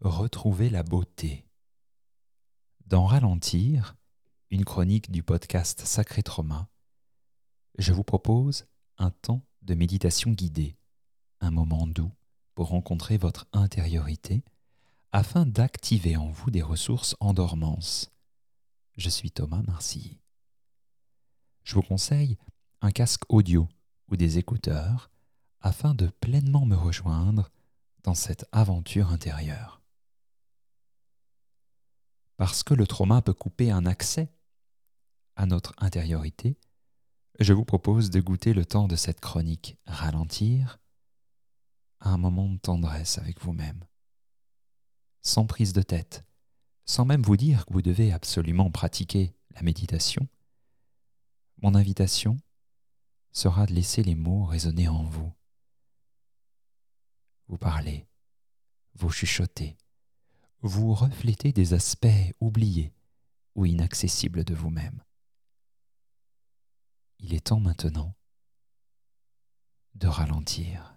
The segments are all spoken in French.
Retrouver la beauté. Dans Ralentir, une chronique du podcast Sacré Trauma, je vous propose un temps de méditation guidée, un moment doux pour rencontrer votre intériorité afin d'activer en vous des ressources en dormance. Je suis Thomas Marcy. Je vous conseille un casque audio ou des écouteurs afin de pleinement me rejoindre dans cette aventure intérieure. Parce que le trauma peut couper un accès à notre intériorité, je vous propose de goûter le temps de cette chronique ralentir un moment de tendresse avec vous-même, sans prise de tête, sans même vous dire que vous devez absolument pratiquer la méditation. Mon invitation sera de laisser les mots résonner en vous vous parlez, vous chuchotez, vous reflétez des aspects oubliés ou inaccessibles de vous-même. Il est temps maintenant de ralentir.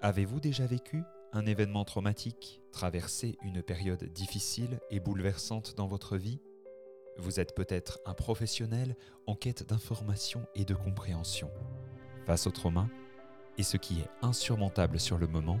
Avez-vous déjà vécu un événement traumatique, traversé une période difficile et bouleversante dans votre vie? Vous êtes peut-être un professionnel en quête d'information et de compréhension. Face au trauma, et ce qui est insurmontable sur le moment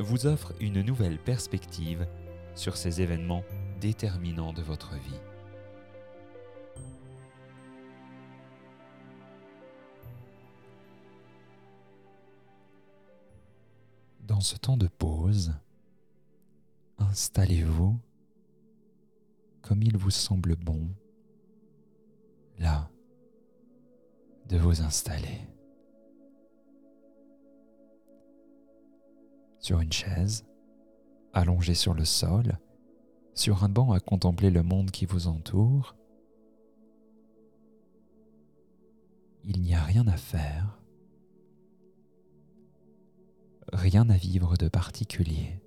vous offre une nouvelle perspective sur ces événements déterminants de votre vie. Dans ce temps de pause, installez-vous comme il vous semble bon, là, de vous installer. Sur une chaise, allongé sur le sol, sur un banc à contempler le monde qui vous entoure. Il n'y a rien à faire, rien à vivre de particulier.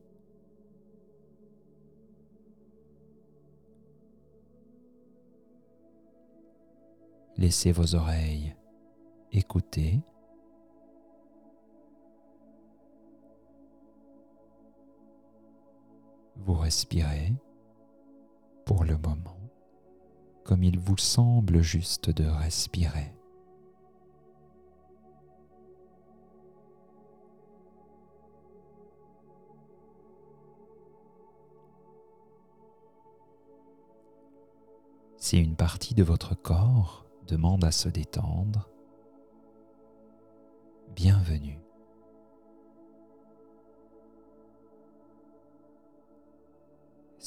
Laissez vos oreilles écouter vous respirez pour le moment comme il vous semble juste de respirer. Si une partie de votre corps demande à se détendre, bienvenue.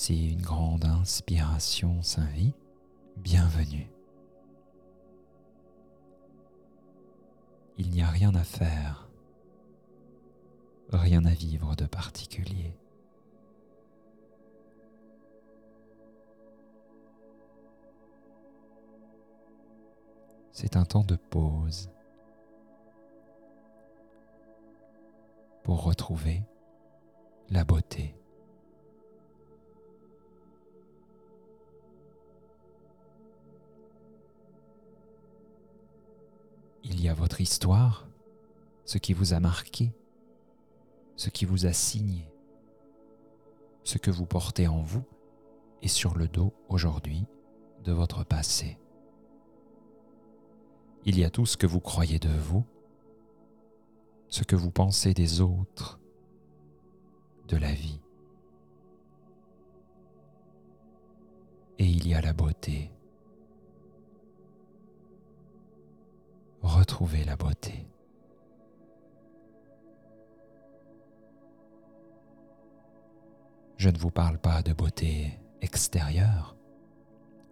Si une grande inspiration s'invite, bienvenue. Il n'y a rien à faire, rien à vivre de particulier. C'est un temps de pause pour retrouver la beauté. Votre histoire, ce qui vous a marqué, ce qui vous a signé, ce que vous portez en vous et sur le dos aujourd'hui de votre passé. Il y a tout ce que vous croyez de vous, ce que vous pensez des autres, de la vie. Et il y a la beauté retrouver la beauté. Je ne vous parle pas de beauté extérieure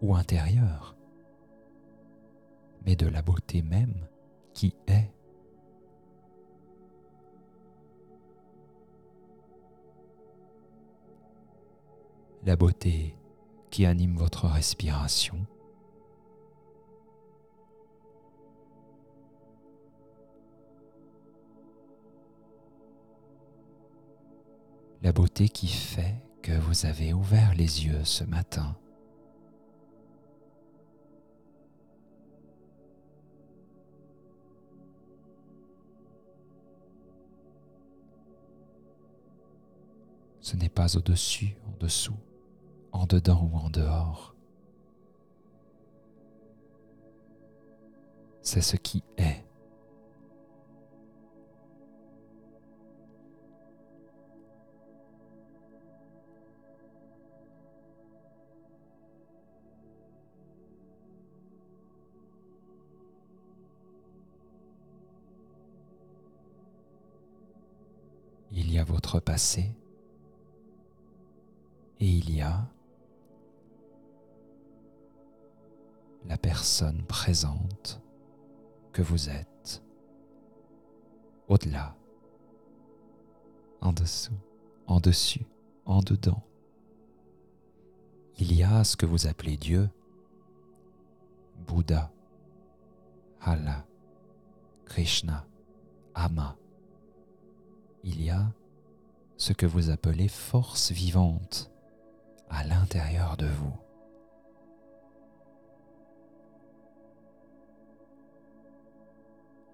ou intérieure, mais de la beauté même qui est. la beauté qui anime votre respiration. La beauté qui fait que vous avez ouvert les yeux ce matin. Ce n'est pas au-dessus, en dessous, en dedans ou en dehors. C'est ce qui est. votre passé, et il y a la personne présente que vous êtes, au-delà, en dessous, en dessus, en dedans. Il y a ce que vous appelez Dieu, Bouddha, Allah, Krishna, Ama. Il y a ce que vous appelez force vivante à l'intérieur de vous.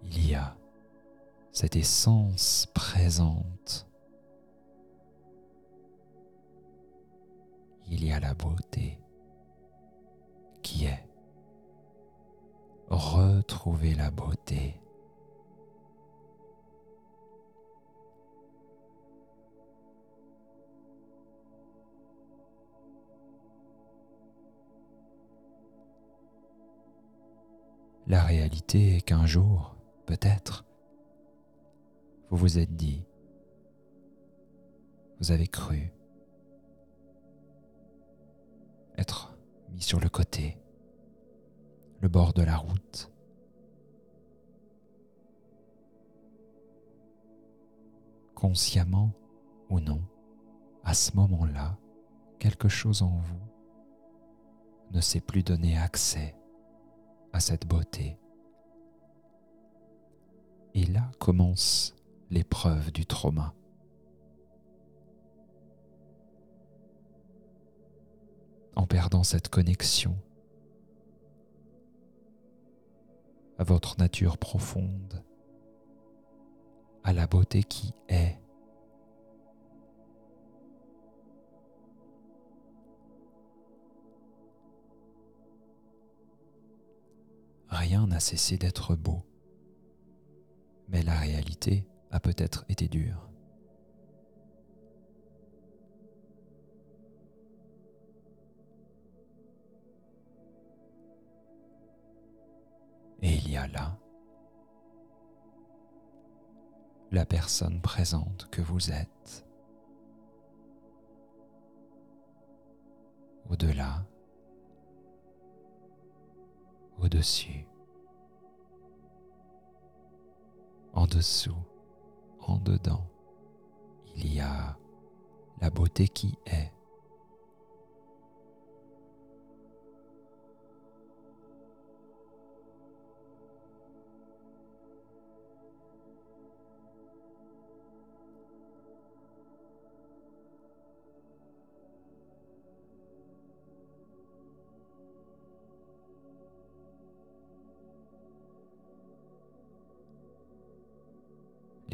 Il y a cette essence présente. Il y a la beauté qui est. Retrouvez la beauté. La réalité est qu'un jour, peut-être, vous vous êtes dit, vous avez cru être mis sur le côté, le bord de la route. Consciemment ou non, à ce moment-là, quelque chose en vous ne s'est plus donné accès à cette beauté. Et là commence l'épreuve du trauma. En perdant cette connexion à votre nature profonde, à la beauté qui est, rien n'a cessé d'être beau. Mais la réalité a peut-être été dure. Et il y a là la personne présente que vous êtes. Au-delà au-dessus, en dessous, en dedans, il y a la beauté qui est.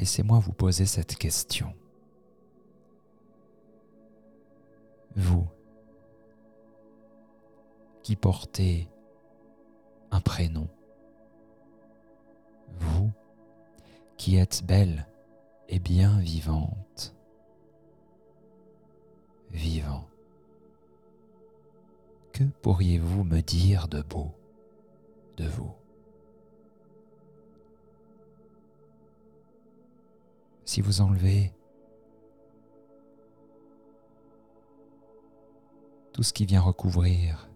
laissez-moi vous poser cette question. Vous qui portez un prénom, vous qui êtes belle et bien vivante, vivant, que pourriez-vous me dire de beau de vous? Si vous enlevez tout ce qui vient recouvrir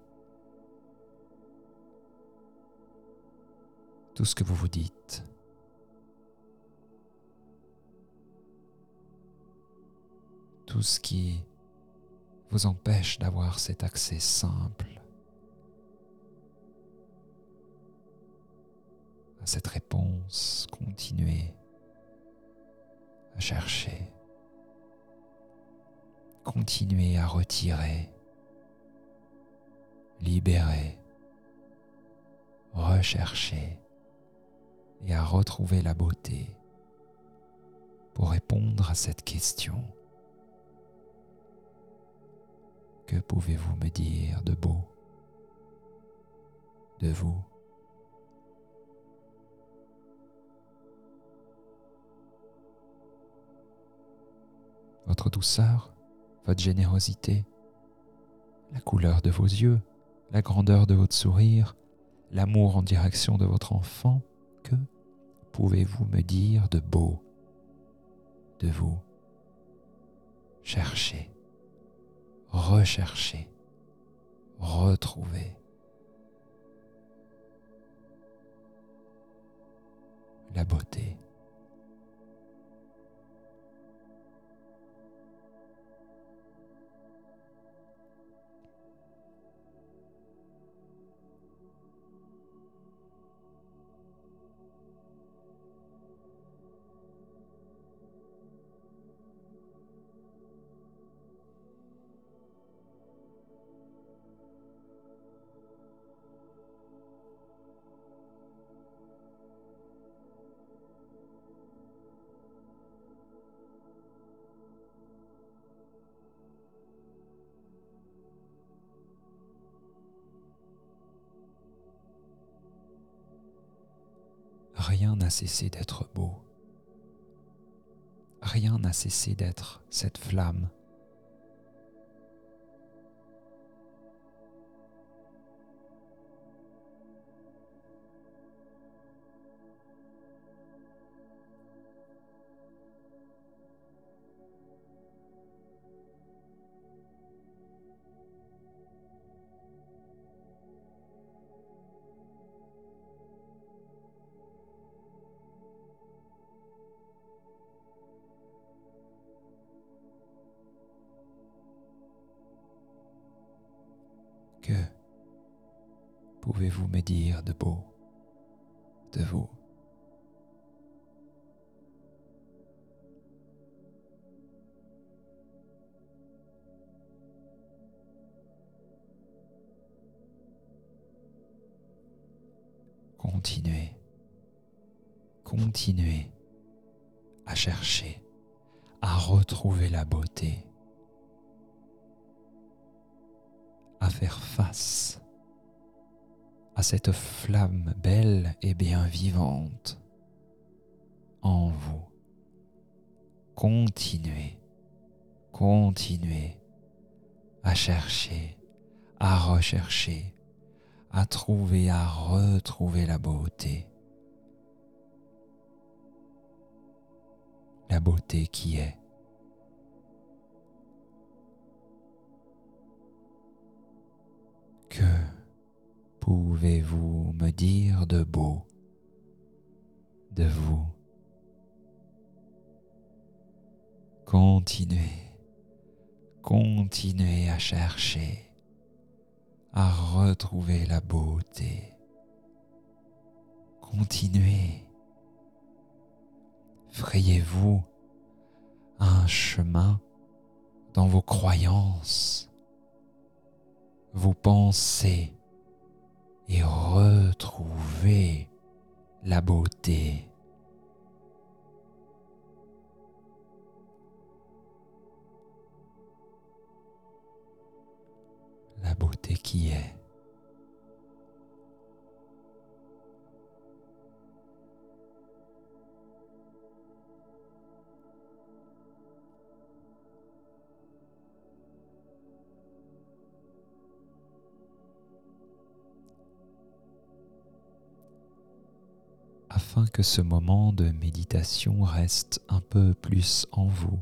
tout ce que vous vous dites. Tout ce qui vous empêche d'avoir cet accès simple à cette réponse. Continuez à chercher. Continuez à retirer, libérer, rechercher et à retrouver la beauté pour répondre à cette question. Que pouvez-vous me dire de beau de vous? Votre douceur, votre générosité, la couleur de vos yeux, la grandeur de votre sourire, l'amour en direction de votre enfant, que pouvez-vous me dire de beau de vous Cherchez rechercher, retrouver? La beauté. Rien n'a cessé d'être beau. Rien n'a cessé d'être cette flamme me dire de beau de vous. Continuez, continuez à chercher, à retrouver la beauté à faire face à cette flamme belle et bien vivante en vous. Continuez, continuez à chercher, à rechercher, à trouver, à retrouver la beauté. La beauté qui est pouvez-vous me dire de beau? De vous? Continuez, continuez à chercher, à retrouver la beauté. Continuez. Frayez-vous un chemin dans vos croyances? Vous pensez et retrouvez la beauté. La beauté qui est. que ce moment de méditation reste un peu plus en vous.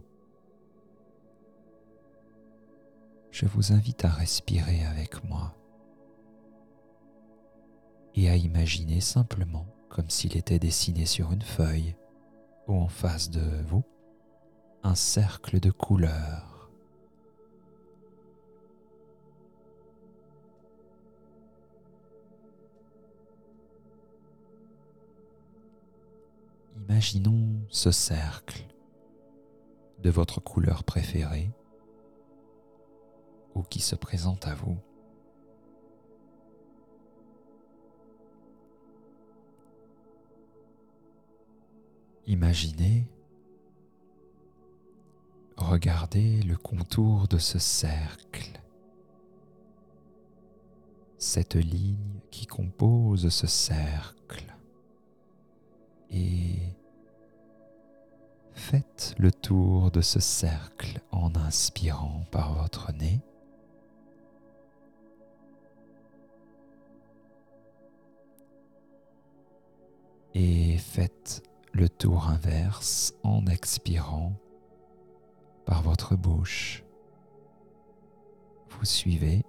Je vous invite à respirer avec moi et à imaginer simplement comme s'il était dessiné sur une feuille ou en face de vous un cercle de couleurs. Imaginons ce cercle de votre couleur préférée ou qui se présente à vous. Imaginez, regardez le contour de ce cercle, cette ligne qui compose ce cercle et le tour de ce cercle en inspirant par votre nez. Et faites le tour inverse en expirant par votre bouche. Vous suivez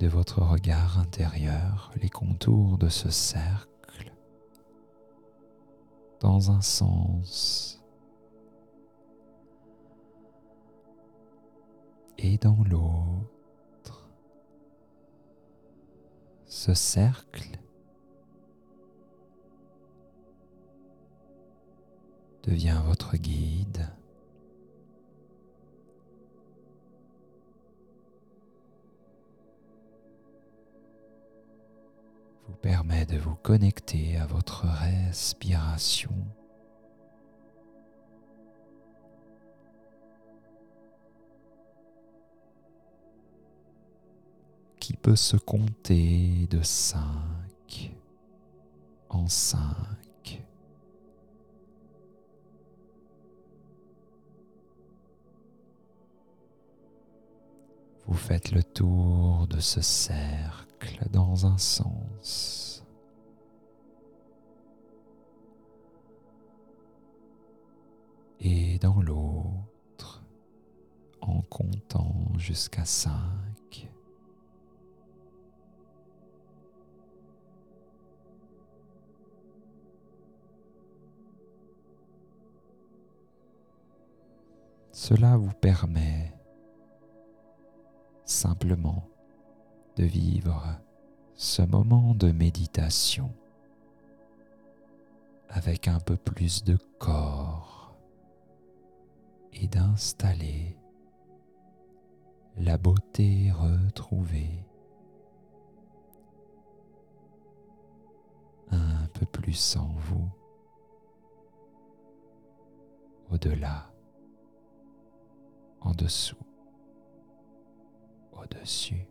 de votre regard intérieur les contours de ce cercle dans un sens et dans l'autre. Ce cercle devient votre guide. Permet de vous connecter à votre respiration. qui peut se compter de 5 en 5. Vous faites le tour de ce cercle dans un sens. Et dans l'autre en comptant jusqu'à cinq. Cela vous permet simplement de vivre ce moment de méditation avec un peu plus de corps et d'installer la beauté retrouvée un peu plus en vous, au-delà, en dessous au-dessus.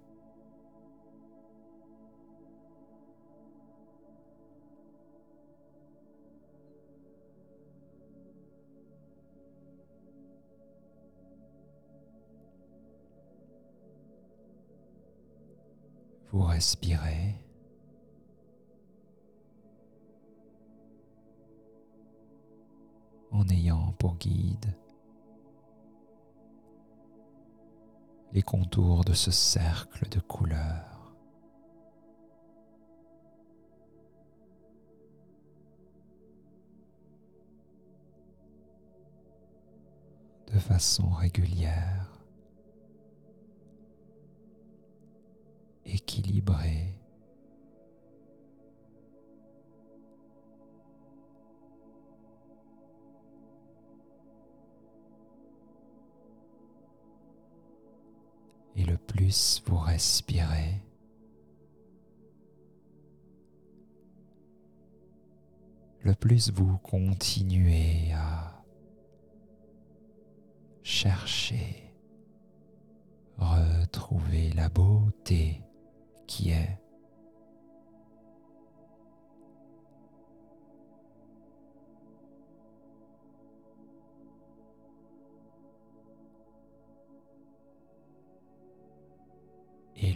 Vous respirez. en ayant pour guide les contours de ce cercle de couleurs. de façon régulière, équilibrée. Plus vous respirez, le plus vous continuez à chercher, retrouver la beauté qui est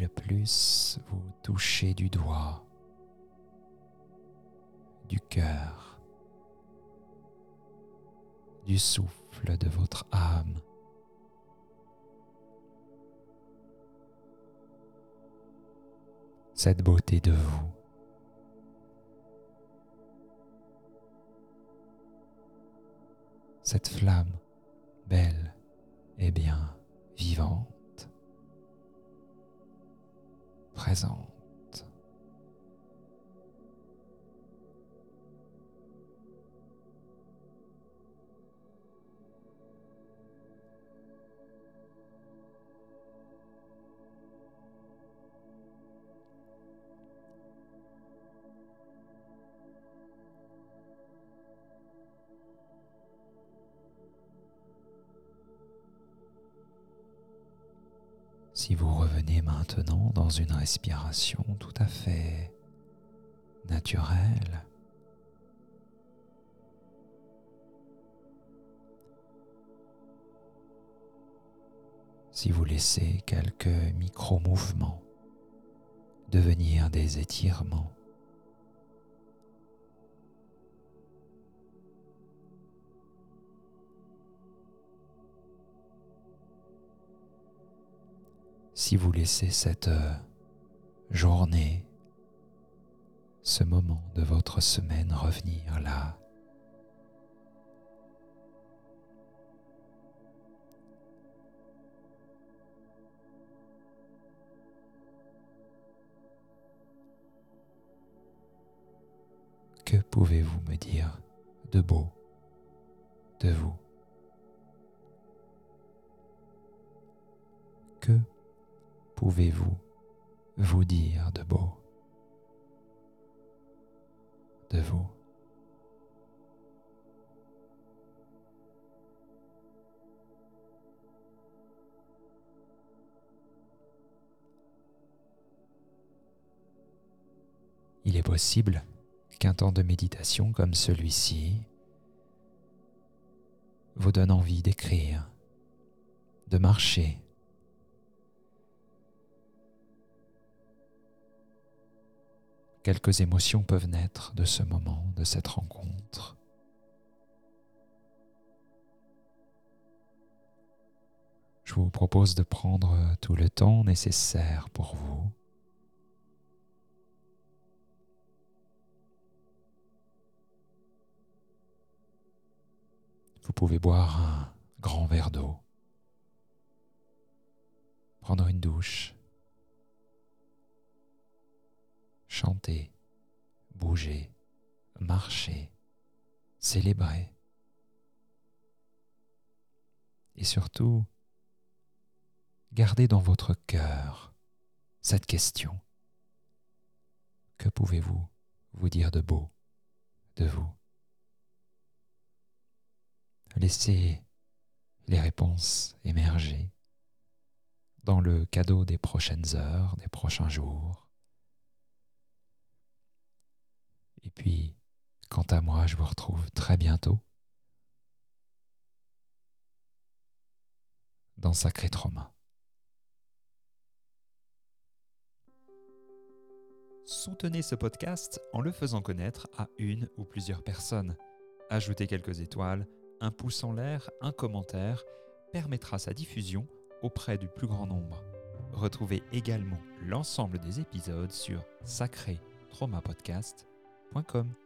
plus vous touchez du doigt, du cœur, du souffle de votre âme. Cette beauté de vous. Cette flamme belle et bien vivante. Présente. Maintenant dans une respiration tout à fait naturelle, si vous laissez quelques micro-mouvements devenir des étirements, si vous laissez cette euh, journée, ce moment de votre semaine revenir là, Que pouvez-vous me dire de beau de vous? Que pouvez-vous vous dire de beau? De vous. Il est possible qu'un temps de méditation comme celui-ci vous donne envie d'écrire, de marcher, Quelques émotions peuvent naître de ce moment, de cette rencontre. Je vous propose de prendre tout le temps nécessaire pour vous. Vous pouvez boire un grand verre d'eau, prendre une douche, chanter, bouger, marcher, célébrer. Et surtout, gardez dans votre cœur cette question. Que pouvez-vous vous dire de beau de vous? Laissez les réponses émerger dans le cadeau des prochaines heures, des prochains jours. Et puis, quant à moi, je vous retrouve très bientôt dans Sacré Trauma. Soutenez ce podcast en le faisant connaître à une ou plusieurs personnes. Ajoutez quelques étoiles, un pouce en l'air, un commentaire permettra sa diffusion auprès du plus grand nombre. Retrouvez également l'ensemble des épisodes sur Sacré Trauma Podcast .com